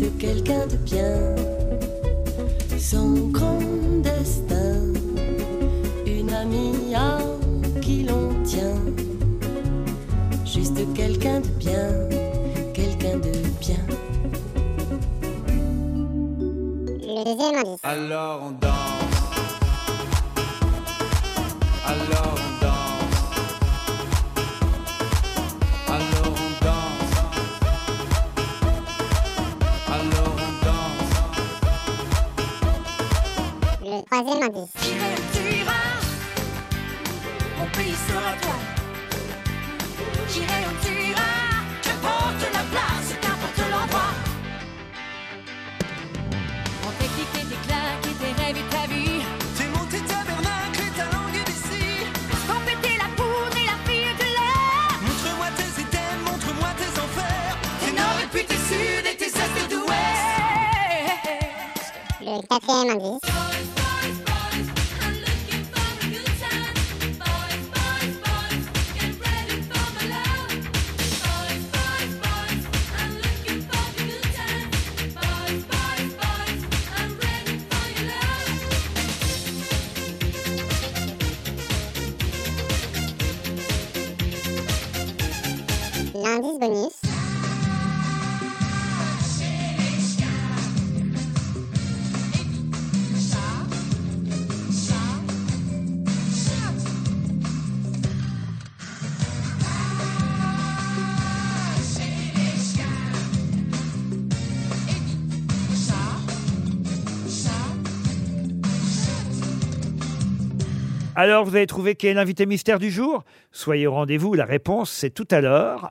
Juste quelqu'un de bien, son grand destin, une amie à qui l'on tient. Juste quelqu'un de bien, quelqu'un de bien. Le deuxième indice. Alors on danse. Alors troisième indice. J'irai tu iras, mon pays sera toi. J'irai où tu iras, qu'importe la place, qu'importe l'endroit. On fait cliquer tes claques et tes rêves et ta vie. J'ai monté tabernacle et ta langue d'ici. On péter la poudre et la fille de l'air. Montre-moi tes items, montre-moi tes enfers. Tes nord et puis tes sud et tes est et d'ouest. Le quatrième indice. Alors, vous avez trouvé qui est l'invité mystère du jour? Soyez au rendez-vous, la réponse c'est tout à l'heure,